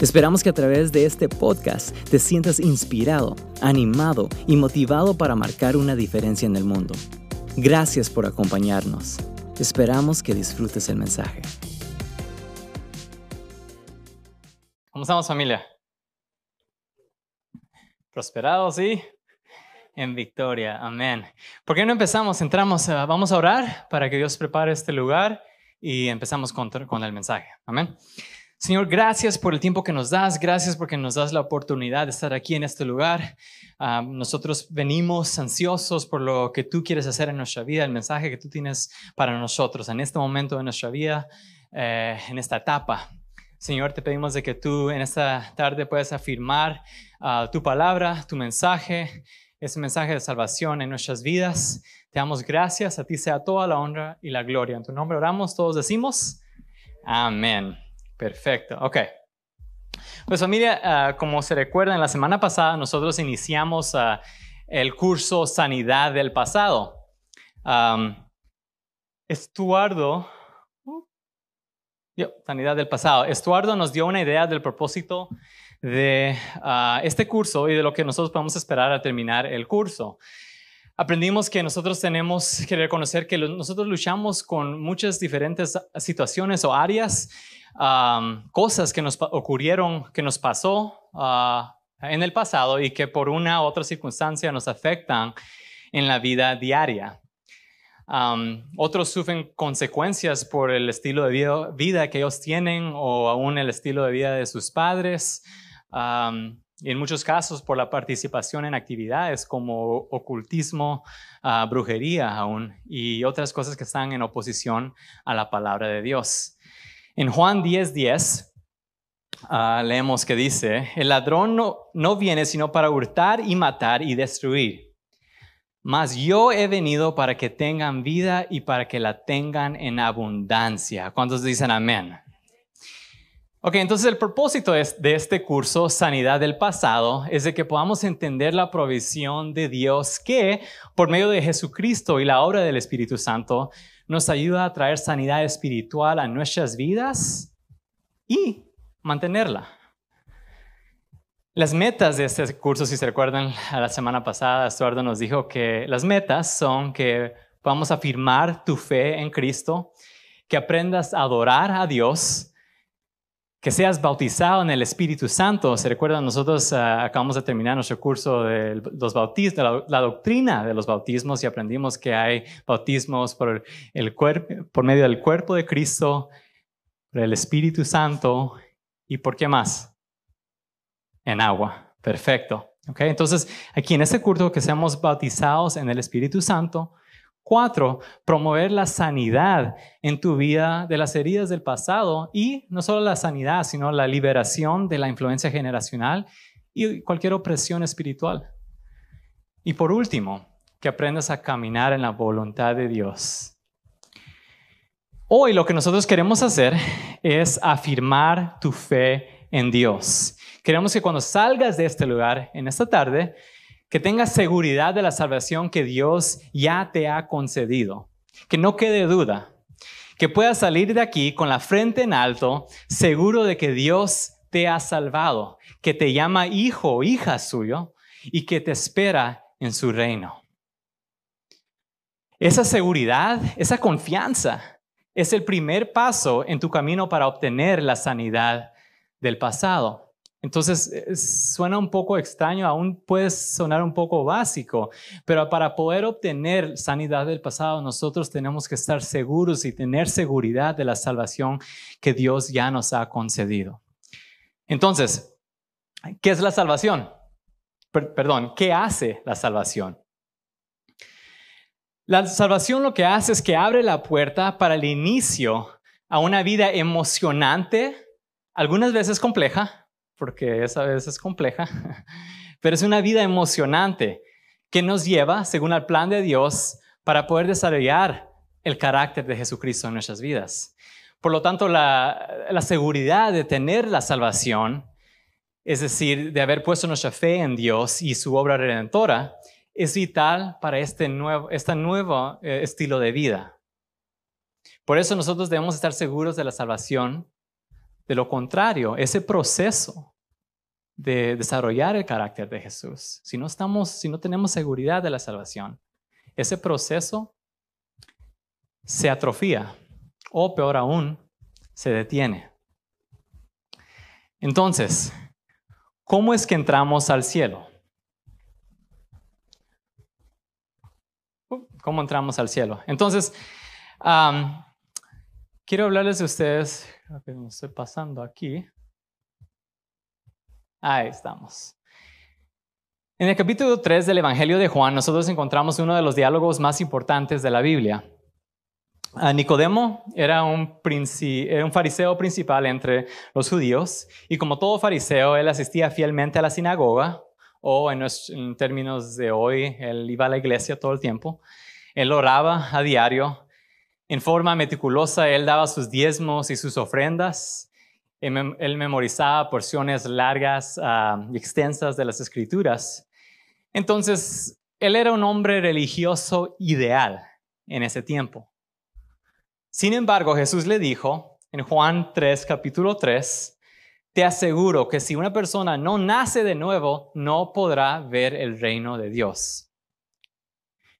Esperamos que a través de este podcast te sientas inspirado, animado y motivado para marcar una diferencia en el mundo. Gracias por acompañarnos. Esperamos que disfrutes el mensaje. ¿Cómo estamos familia? Prosperados y en victoria. Amén. ¿Por qué no empezamos? Entramos, uh, vamos a orar para que Dios prepare este lugar y empezamos con, con el mensaje. Amén. Señor, gracias por el tiempo que nos das, gracias porque nos das la oportunidad de estar aquí en este lugar. Nosotros venimos ansiosos por lo que tú quieres hacer en nuestra vida, el mensaje que tú tienes para nosotros en este momento de nuestra vida, eh, en esta etapa. Señor, te pedimos de que tú en esta tarde puedas afirmar uh, tu palabra, tu mensaje, ese mensaje de salvación en nuestras vidas. Te damos gracias, a ti sea toda la honra y la gloria. En tu nombre oramos, todos decimos, amén. Perfecto, ok. Pues familia, uh, como se recuerda, en la semana pasada nosotros iniciamos uh, el curso Sanidad del Pasado. Estuardo, Sanidad del Pasado. Estuardo nos dio una idea del propósito de este curso y de lo que nosotros podemos esperar al terminar el curso aprendimos que nosotros tenemos que reconocer que nosotros luchamos con muchas diferentes situaciones o áreas cosas que nos ocurrieron, que nos pasó ah, en el pasado y que por una u otra circunstancia nos afectan en la vida diaria. otros sufren consecuencias por el estilo de vida, que ellos tienen o aún el estilo de vida de sus padres. y en muchos casos por la participación en actividades como ocultismo, ah, brujería aún y otras cosas que están en oposición a la palabra de Dios. En Juan 10:10 10, ah, leemos que dice, el ladrón no, no viene sino para hurtar y matar y destruir. Mas yo he venido para que tengan vida y para que la tengan en abundancia. ¿Cuántos dicen amén? Ok, entonces el propósito de este curso, Sanidad del Pasado, es de que podamos entender la provisión de Dios que, por medio de Jesucristo y la obra del Espíritu Santo, nos ayuda a traer sanidad espiritual a nuestras vidas y mantenerla. Las metas de este curso, si se recuerdan, a la semana pasada Estuardo nos dijo que las metas son que vamos a afirmar tu fe en Cristo, que aprendas a adorar a Dios, que seas bautizado en el Espíritu Santo. Se recuerdan, nosotros uh, acabamos de terminar nuestro curso de los bautismos, la, la, doctrina de los bautismos y aprendimos que hay bautismos por, el cuerpo, por medio del cuerpo de Cristo, por el Espíritu Santo y por qué más? En agua. Perfecto. Okay, entonces, aquí en este curso que seamos bautizados en el Espíritu Santo, Cuatro, promover la sanidad en tu vida de las heridas del pasado y no solo la sanidad, sino la liberación de la influencia generacional y cualquier opresión espiritual. Y por último, que aprendas a caminar en la voluntad de Dios. Hoy lo que nosotros queremos hacer es afirmar tu fe en Dios. Queremos que cuando salgas de este lugar en esta tarde, que tengas seguridad de la salvación que Dios ya te ha concedido, que no quede duda, que puedas salir de aquí con la frente en alto, seguro de que Dios te ha salvado, que te llama hijo o hija suyo y que te espera en su reino. Esa seguridad, esa confianza es el primer paso en tu camino para obtener la sanidad del pasado. Entonces, eh, suena un poco extraño, aún puede sonar un poco básico, pero para poder obtener sanidad del pasado, nosotros tenemos que estar seguros y tener seguridad de la salvación que Dios ya nos ha concedido. Entonces, ¿qué es la salvación? perdón, ¿qué hace la salvación? La salvación lo que hace es que abre la puerta para el inicio a una vida emocionante, algunas veces compleja, porque esa vez es compleja, pero es una vida emocionante que nos lleva, según el plan de Dios, para poder desarrollar el carácter de Jesucristo en nuestras vidas. Por lo tanto, la, seguridad de tener la salvación, es decir, de haber puesto nuestra fe en Dios y su obra redentora, es vital para este nuevo, este nuevo eh, estilo de vida. Por eso nosotros debemos estar seguros de la salvación. De lo contrario, ese proceso de desarrollar el carácter de Jesús, si no estamos, si no tenemos seguridad de la salvación, ese proceso se atrofía o peor aún, se detiene. Entonces, ¿cómo es que entramos al cielo? ¿Cómo entramos al cielo? Entonces, quiero hablarles de ustedes, creo que me estoy pasando aquí. Ahí estamos. En el capítulo 3 del Evangelio de Juan, nosotros encontramos uno de los diálogos más importantes de la Biblia. Nicodemo era un, era un fariseo principal entre los judíos y como todo fariseo, él asistía fielmente a la sinagoga o en, en términos de hoy, él iba a la iglesia todo el tiempo. Él oraba a diario. En forma meticulosa, él daba sus diezmos y sus ofrendas. Él memorizaba porciones largas ah, y extensas de las escrituras. Entonces, él era un hombre religioso ideal en ese tiempo. Sin embargo, Jesús le dijo en Juan 3, capítulo 3, te aseguro que si una persona no nace de nuevo, no podrá ver el reino de Dios.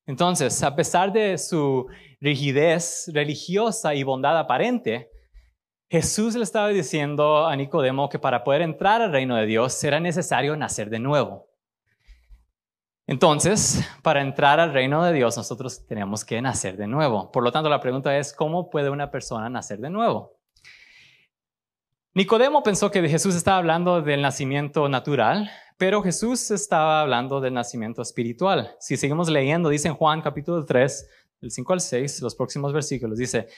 Entonces, a pesar de su rigidez religiosa y bondad aparente, Jesús le estaba diciendo a Nicodemo que para poder entrar al reino de Dios era necesario nacer de nuevo. Entonces, para entrar al reino de Dios, nosotros tenemos que nacer de nuevo. Por lo tanto, la pregunta es, ¿cómo puede una persona nacer de nuevo? Nicodemo pensó que Jesús estaba hablando del nacimiento natural, pero Jesús estaba hablando del nacimiento espiritual. Si seguimos leyendo, dice en Juan capítulo 3, del 5 al 6, los próximos versículos, dice,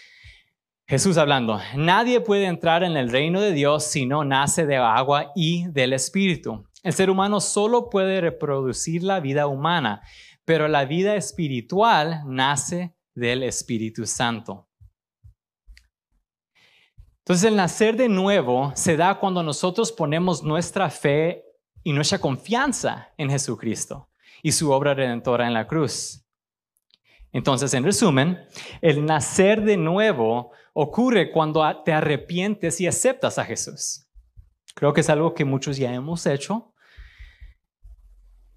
Jesús hablando, nadie puede entrar en el reino de Dios si no nace de agua y del espíritu. El ser humano solo puede reproducir la vida humana, pero la vida espiritual nace del Espíritu Santo. Entonces el nacer de nuevo se da cuando nosotros ponemos nuestra fe y nuestra confianza en Jesucristo y su obra redentora en la cruz. Entonces, en resumen, el nacer de nuevo ocurre cuando te arrepientes y aceptas a Jesús. Creo que es algo que muchos ya hemos hecho.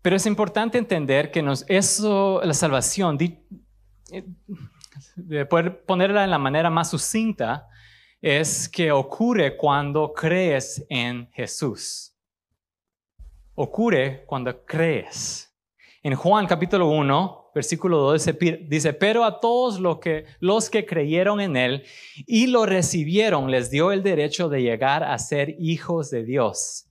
Pero es importante entender que nos, eso, la salvación, eh, de poder ponerla en la manera más sucinta, es que ocurre cuando crees en Jesús. Ocurre cuando crees. En Juan capítulo 1, versículo 2 dice, pero a todos los que, los que creyeron en Él y lo recibieron, les dio el derecho de llegar a ser hijos de Dios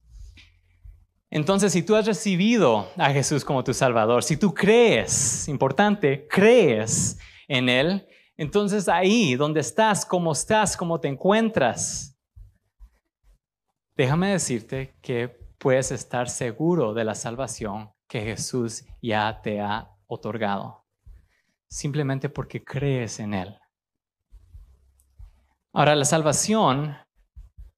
entonces, si tú has recibido a Jesús como tu Salvador, si tú crees, importante, crees en Él, entonces ahí donde estás, cómo estás, cómo te encuentras, déjame decirte que puedes estar seguro de la salvación que Jesús ya te ha otorgado, simplemente porque crees en Él. Ahora, la salvación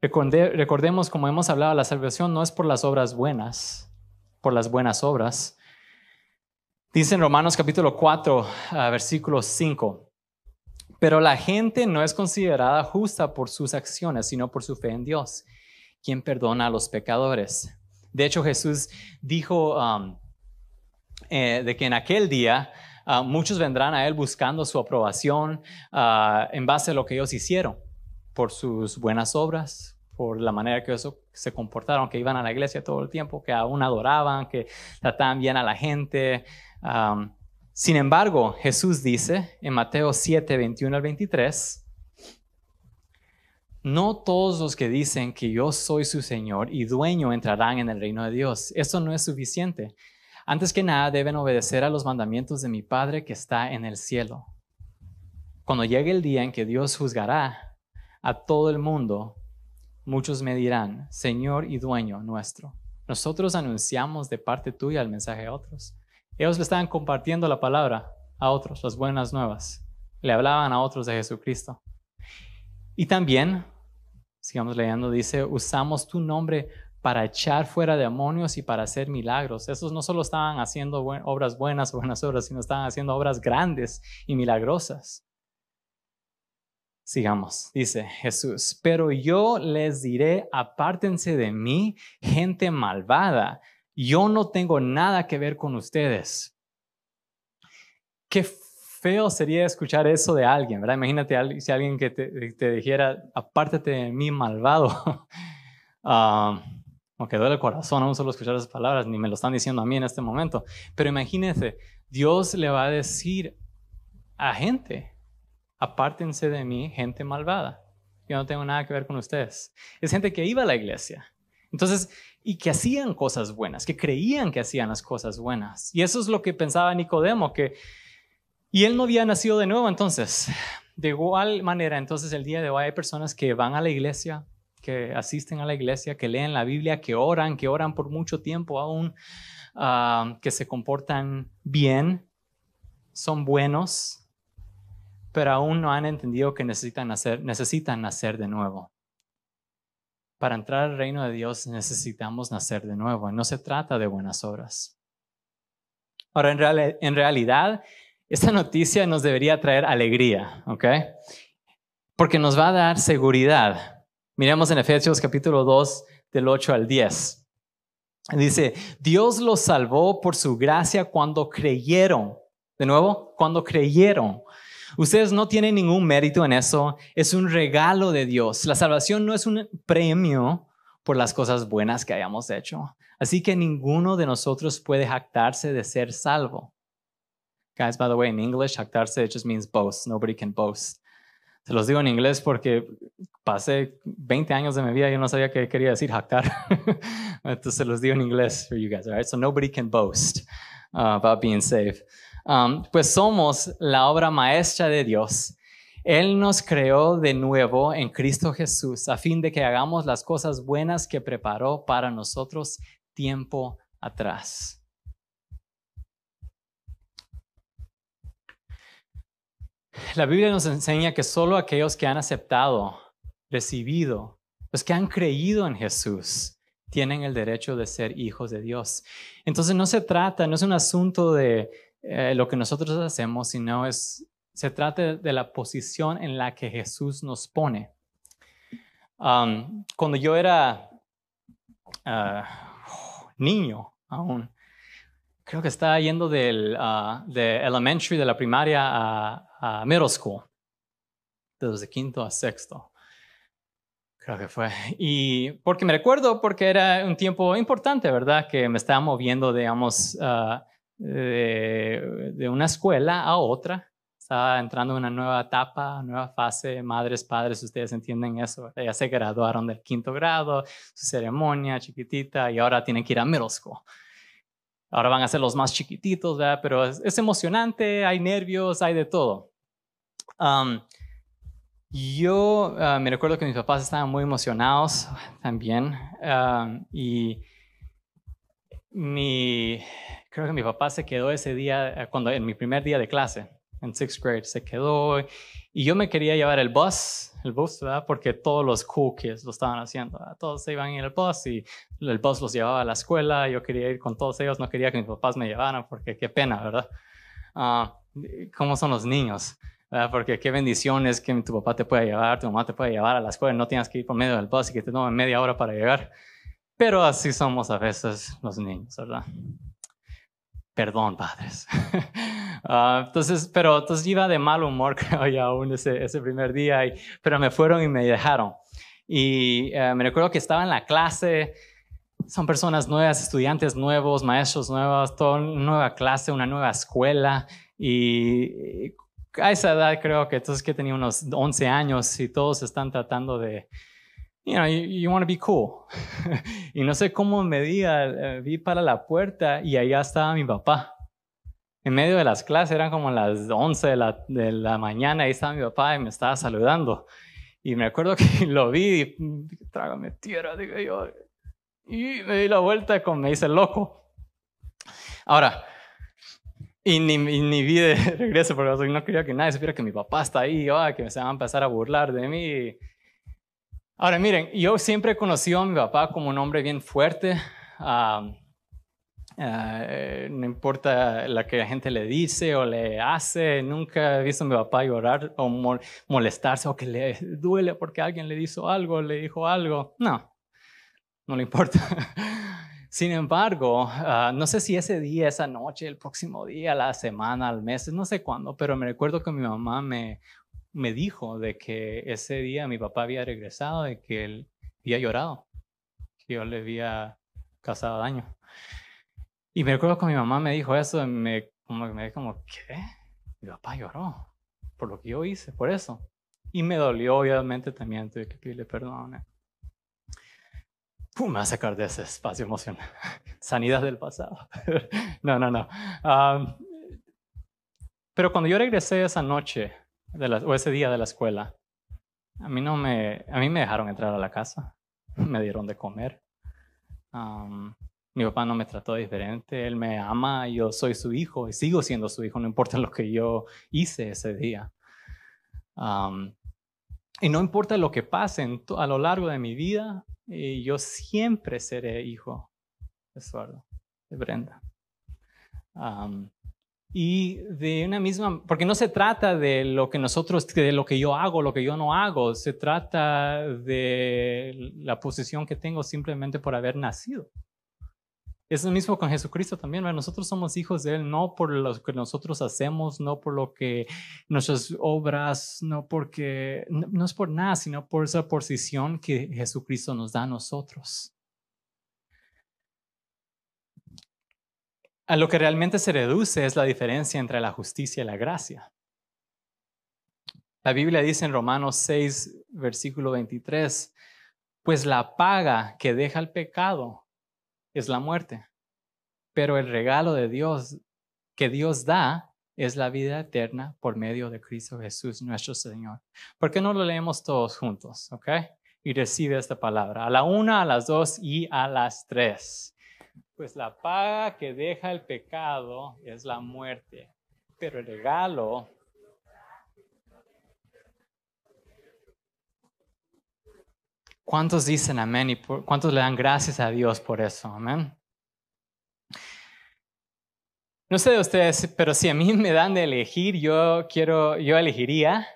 recordemos, como hemos hablado, la salvación no es por las obras buenas, por las buenas obras. Dice en Romanos capítulo 4, ah, versículo 5, pero la gente no es considerada justa por sus acciones, sino por su fe en Dios, quien perdona a los pecadores. De hecho, Jesús dijo um, eh, de que en aquel día ah, muchos vendrán a Él buscando su aprobación ah, en base a lo que ellos hicieron por sus buenas obras, por la manera que eso se comportaron, que iban a la iglesia todo el tiempo, que aún adoraban, que trataban bien a la gente. sin embargo, Jesús dice en Mateo 7, 21 al 23, no todos los que dicen que yo soy su Señor y dueño entrarán en el reino de Dios. Eso no es suficiente. Antes que nada deben obedecer a los mandamientos de mi Padre que está en el cielo. Cuando llegue el día en que Dios juzgará a todo el mundo, muchos me dirán, Señor y dueño nuestro. Nosotros anunciamos de parte tuya el mensaje a otros. Ellos le estaban compartiendo la palabra a otros, las buenas nuevas. Le hablaban a otros de Jesucristo. Y también, sigamos leyendo, dice, usamos tu nombre para echar fuera demonios y para hacer milagros. Esos no solo estaban haciendo obras buenas buenas obras, sino estaban haciendo obras grandes y milagrosas. Sigamos, dice Jesús, pero yo les diré, apártense de mí, gente malvada, yo no tengo nada que ver con ustedes. Qué feo sería escuchar eso de alguien, ¿verdad? Imagínate si alguien que te, dijera, apártate de mí, malvado. uh, aunque duele el corazón aún solo escuchar esas palabras, ni me lo están diciendo a mí en este momento. Pero imagínense, Dios le va a decir a gente, apártense de mí, gente malvada. Yo no tengo nada que ver con ustedes. Es gente que iba a la iglesia. Entonces, y que hacían cosas buenas, que creían que hacían las cosas buenas. Y eso es lo que pensaba Nicodemo, que... Y él no había nacido de nuevo, entonces. De igual manera, entonces el día de hoy hay personas que van a la iglesia, que asisten a la iglesia, que leen la Biblia, que oran, que oran por mucho tiempo aún, ah, que se comportan bien, son buenos, pero aún no han entendido que necesitan nacer, necesitan nacer de nuevo. Para entrar al reino de Dios necesitamos nacer de nuevo. No se trata de buenas obras. Ahora, en, en realidad, esta noticia nos debería traer alegría, ¿ok? Porque nos va a dar seguridad Miremos en Efesios capítulo 2 del 8 al 10. Dice, Dios los salvó por su gracia cuando creyeron. De nuevo, cuando creyeron. Ustedes no tienen ningún mérito en eso, es un regalo de Dios. La salvación no es un premio por las cosas buenas que hayamos hecho. Así que ninguno de nosotros puede jactarse de ser salvo. Guys, by the way, in English, jactarse just means boast. Nobody can boast. Se los digo en inglés porque pasé 20 años de mi vida y no sabía qué quería decir jactar. Entonces se los digo en inglés for you guys, right? So nobody can boast uh, about being saved. Um, pues somos la obra maestra de Dios. Él nos creó de nuevo en Cristo Jesús a fin de que hagamos las cosas buenas que preparó para nosotros tiempo atrás. La Biblia nos enseña que solo aquellos que han aceptado, recibido, los que han creído en Jesús, tienen el derecho de ser hijos de Dios. Entonces no se trata, no es un asunto de eh, lo que nosotros hacemos, sino es, se trata de la posición en la que Jesús nos pone. Cuando yo era uh, niño aún, creo que estaba yendo del uh, de elementary, de la primaria a, a middle school, desde quinto a sexto. Creo que fue. Y porque me recuerdo, porque era un tiempo importante, ¿verdad? Que me estaba moviendo, digamos, uh, de, de, una escuela a otra. Estaba entrando en una nueva etapa, nueva fase. Madres, padres, ustedes entienden eso. Ya se graduaron del quinto grado, su ceremonia chiquitita, y ahora tienen que ir a middle school. Ahora van a ser los más chiquititos, ¿verdad? Pero es, es emocionante, hay nervios, hay de todo yo ah, me recuerdo que mis papás estaban muy emocionados también y mi, creo que mi papá se quedó ese día, eh, cuando en mi primer día de clase, en sixth grade, se quedó y yo me quería llevar el bus, el bus, ¿verdad? Porque todos los cool kids lo estaban haciendo, todos se iban en el bus y el bus los llevaba a la escuela, yo quería ir con todos ellos, no quería que mis papás me llevaran porque qué pena, ¿verdad? Uh, ¿Cómo son los niños? Porque qué bendición es que tu papá te pueda llevar, tu mamá te puede llevar a la escuela, no tienes que ir por medio del bus y que te tomen media hora para llegar. Pero así somos a veces los niños, ¿verdad? Perdón, padres. Uh, entonces, pero entonces iba de mal humor, creo yo, aún ese, ese primer día, y, pero me fueron y me dejaron. Y uh, me recuerdo que estaba en la clase, son personas nuevas, estudiantes nuevos, maestros nuevos, toda una nueva clase, una nueva escuela. Y a esa edad creo que entonces que tenía unos 11 años y todos están tratando de, you know, you, want to be cool. y no sé cómo me di, eh, vi para la puerta y allá estaba mi papá. En medio de las clases, eran como las 11 de la, de la mañana, ahí estaba mi papá y me estaba saludando. Y me acuerdo que lo vi y mm, trágame tierra, digo yo. Y me di la vuelta y me hice loco. Ahora, Y ni, ni vi de regreso porque no quería que nadie supiera que mi papá está ahí, o que me se van a empezar a burlar de mí. Ahora miren, yo siempre he conocido a mi papá como un hombre bien fuerte. Ah, no importa lo que la gente le dice o le hace, nunca he visto a mi papá llorar o molestarse o que le duele porque alguien le hizo algo, le dijo algo. No, no le importa. Sin embargo, ah, no sé si ese día, esa noche, el próximo día, la semana, al mes, no sé cuándo, pero me recuerdo que mi mamá me, me dijo de que ese día mi papá había regresado y que él había llorado, que yo le había causado daño. Y me recuerdo que mi mamá me dijo eso, y me, como, me como, ¿qué? Mi papá lloró por lo que yo hice, por eso. Y me dolió, obviamente, también tuve que pedirle perdón me va a sacar de ese espacio emocional. Sanidad del pasado. no, no, no. pero cuando yo regresé esa noche o ese día de la escuela, a mí, no me, a mí me dejaron entrar a la casa, me dieron de comer. mi papá no me trató diferente, él me ama, yo soy su hijo y sigo siendo su hijo, no importa lo que yo hice ese día. y no importa lo que pase a lo largo de mi vida, yo siempre seré hijo de Eduardo, de Brenda. y de una misma, porque no se trata de lo que nosotros, de lo que yo hago, lo que yo no hago, se trata de la posición que tengo simplemente por haber nacido. Es lo mismo con Jesucristo también. Nosotros somos hijos de Él no por lo que nosotros hacemos, no por lo que nuestras obras, no porque, no, es por nada, sino por esa posición que Jesucristo nos da a nosotros. A lo que realmente se reduce es la diferencia entre la justicia y la gracia. La Biblia dice en Romanos 6, versículo 23, pues la paga que deja el pecado es la muerte. Pero el regalo de Dios que Dios da es la vida eterna por medio de Cristo Jesús, nuestro Señor. ¿Por qué no lo leemos todos juntos? ¿Ok? Y recibe esta palabra. A la una, a las dos y a las tres. Pues la paga que deja el pecado es la muerte, pero el regalo ¿Cuántos dicen amén y cuántos le dan gracias a Dios por eso? Amén. No sé de ustedes, pero si a mí me dan de elegir, yo quiero, yo elegiría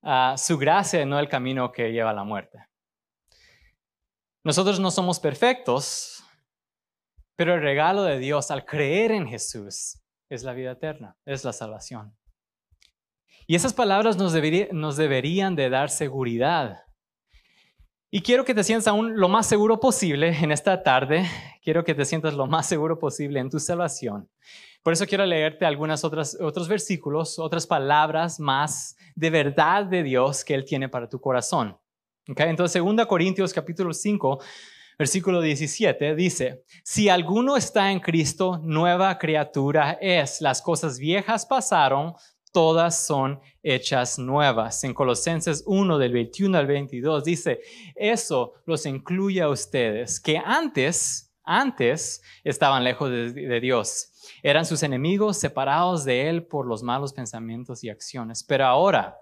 uh, su gracia, no el camino que lleva a la muerte. Nosotros no somos perfectos, pero el regalo de Dios al creer en Jesús es la vida eterna, es la salvación. Y esas palabras nos, nos deberían de dar seguridad y quiero que te sientas aún lo más seguro posible en esta tarde. Quiero que te sientas lo más seguro posible en tu salvación. Por eso quiero leerte algunos otros versículos, otras palabras más de verdad de Dios que Él tiene para tu corazón. Okay? Entonces, 2 Corintios capítulo 5, versículo 17 dice, si alguno está en Cristo, nueva criatura es. Las cosas viejas pasaron, todas son hechas nuevas. En Colosenses 1 del 21 al 22 dice, eso los incluye a ustedes, que antes, antes estaban lejos de, Dios. Eran sus enemigos separados de Él por los malos pensamientos y acciones. Pero ahora,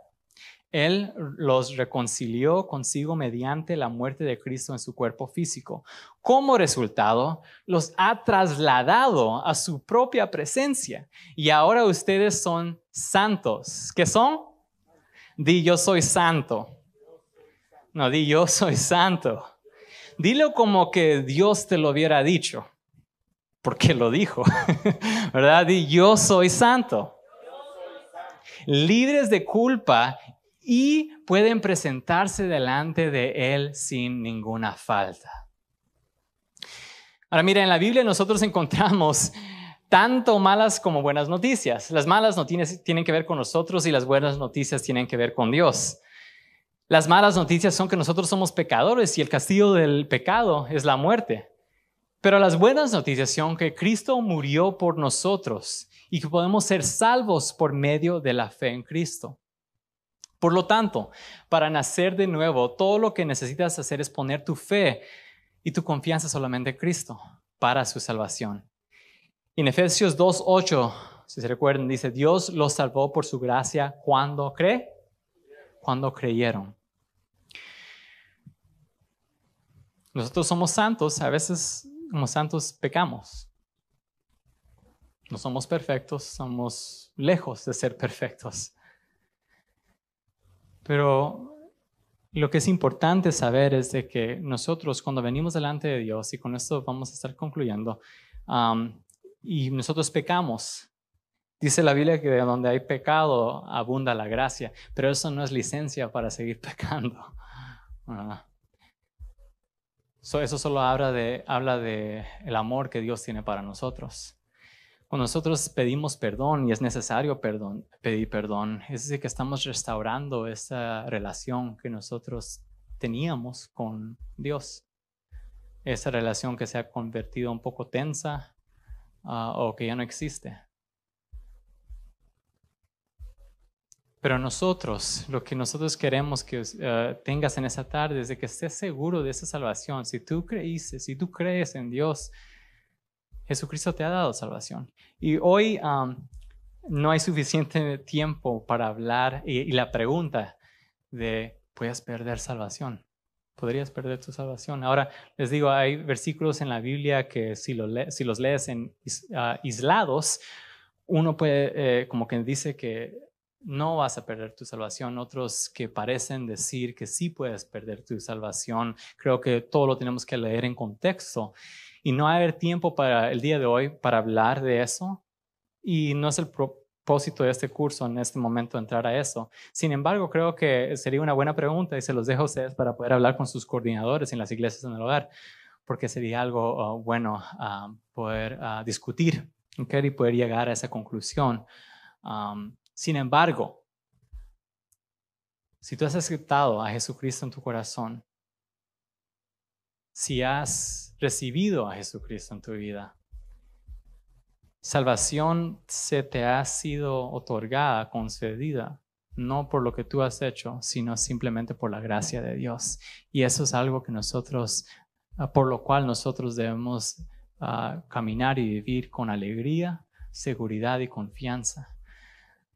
él los reconcilió consigo mediante la muerte de Cristo en su cuerpo físico. Como resultado, los ha trasladado a su propia presencia. Y ahora ustedes son santos. ¿Qué son? Di yo soy santo. No, di yo soy santo. Dilo como que Dios te lo hubiera dicho. Porque lo dijo. ¿Verdad? Di yo soy santo libres de culpa y pueden presentarse delante de Él sin ninguna falta. Ahora mira, en la Biblia nosotros encontramos tanto malas como buenas noticias. Las malas noticias tienen que ver con nosotros y las buenas noticias tienen que ver con Dios. Las malas noticias son que nosotros somos pecadores y el castigo del pecado es la muerte. Pero las buenas noticias son que Cristo murió por nosotros y que podemos ser salvos por medio de la fe en Cristo. Por lo tanto, para nacer de nuevo, todo lo que necesitas hacer es poner tu fe y tu confianza solamente en Cristo para su salvación. En Efesios 2.8 Si se recuerdan, dice, Dios los salvó por su gracia cuando cree, cuando creyeron. Nosotros somos santos, a veces como santos pecamos. No somos perfectos, somos lejos de ser perfectos. Pero lo que es importante saber es de que nosotros cuando venimos delante de Dios, y con esto vamos a estar concluyendo, y nosotros pecamos, dice la Biblia que donde hay pecado abunda la gracia, pero eso no es licencia para seguir pecando. eso solo habla de, habla de el amor que Dios tiene para nosotros. Cuando nosotros pedimos perdón y es necesario perdón, pedir perdón, es decir, que estamos restaurando esa relación que nosotros teníamos con Dios. Esa relación que se ha convertido un poco tensa ah, o que ya no existe. Pero nosotros, lo que nosotros queremos que ah, tengas en esa tarde es de que estés seguro de esa salvación. Si tú creíste, si tú crees en Dios, Jesucristo te ha dado salvación. Y hoy no hay suficiente tiempo para hablar y, la pregunta de, ¿puedes perder salvación? Podrías perder tu salvación. Ahora, les digo, hay versículos en la Biblia que si, si los lees en ah, aislados, uno puede, eh, como que dice que no vas a perder tu salvación, otros que parecen decir que sí puedes perder tu salvación. Creo que todo lo tenemos que leer en contexto. Y no va haber tiempo para el día de hoy para hablar de eso. Y no es el propósito de este curso en este momento entrar a eso. Sin embargo, creo que sería una buena pregunta y se los dejo a ustedes para poder hablar con sus coordinadores en las iglesias en el hogar, porque sería algo uh, bueno uh, poder uh, discutir y poder llegar a esa conclusión. Sin embargo, si tú has aceptado a Jesucristo en tu corazón, si has recibido a Jesucristo en tu vida. Salvación se te ha sido otorgada, concedida, no por lo que tú has hecho, sino simplemente por la gracia de Dios. Y eso es algo que nosotros, ah, por lo cual nosotros debemos ah, caminar y vivir con alegría, seguridad y confianza.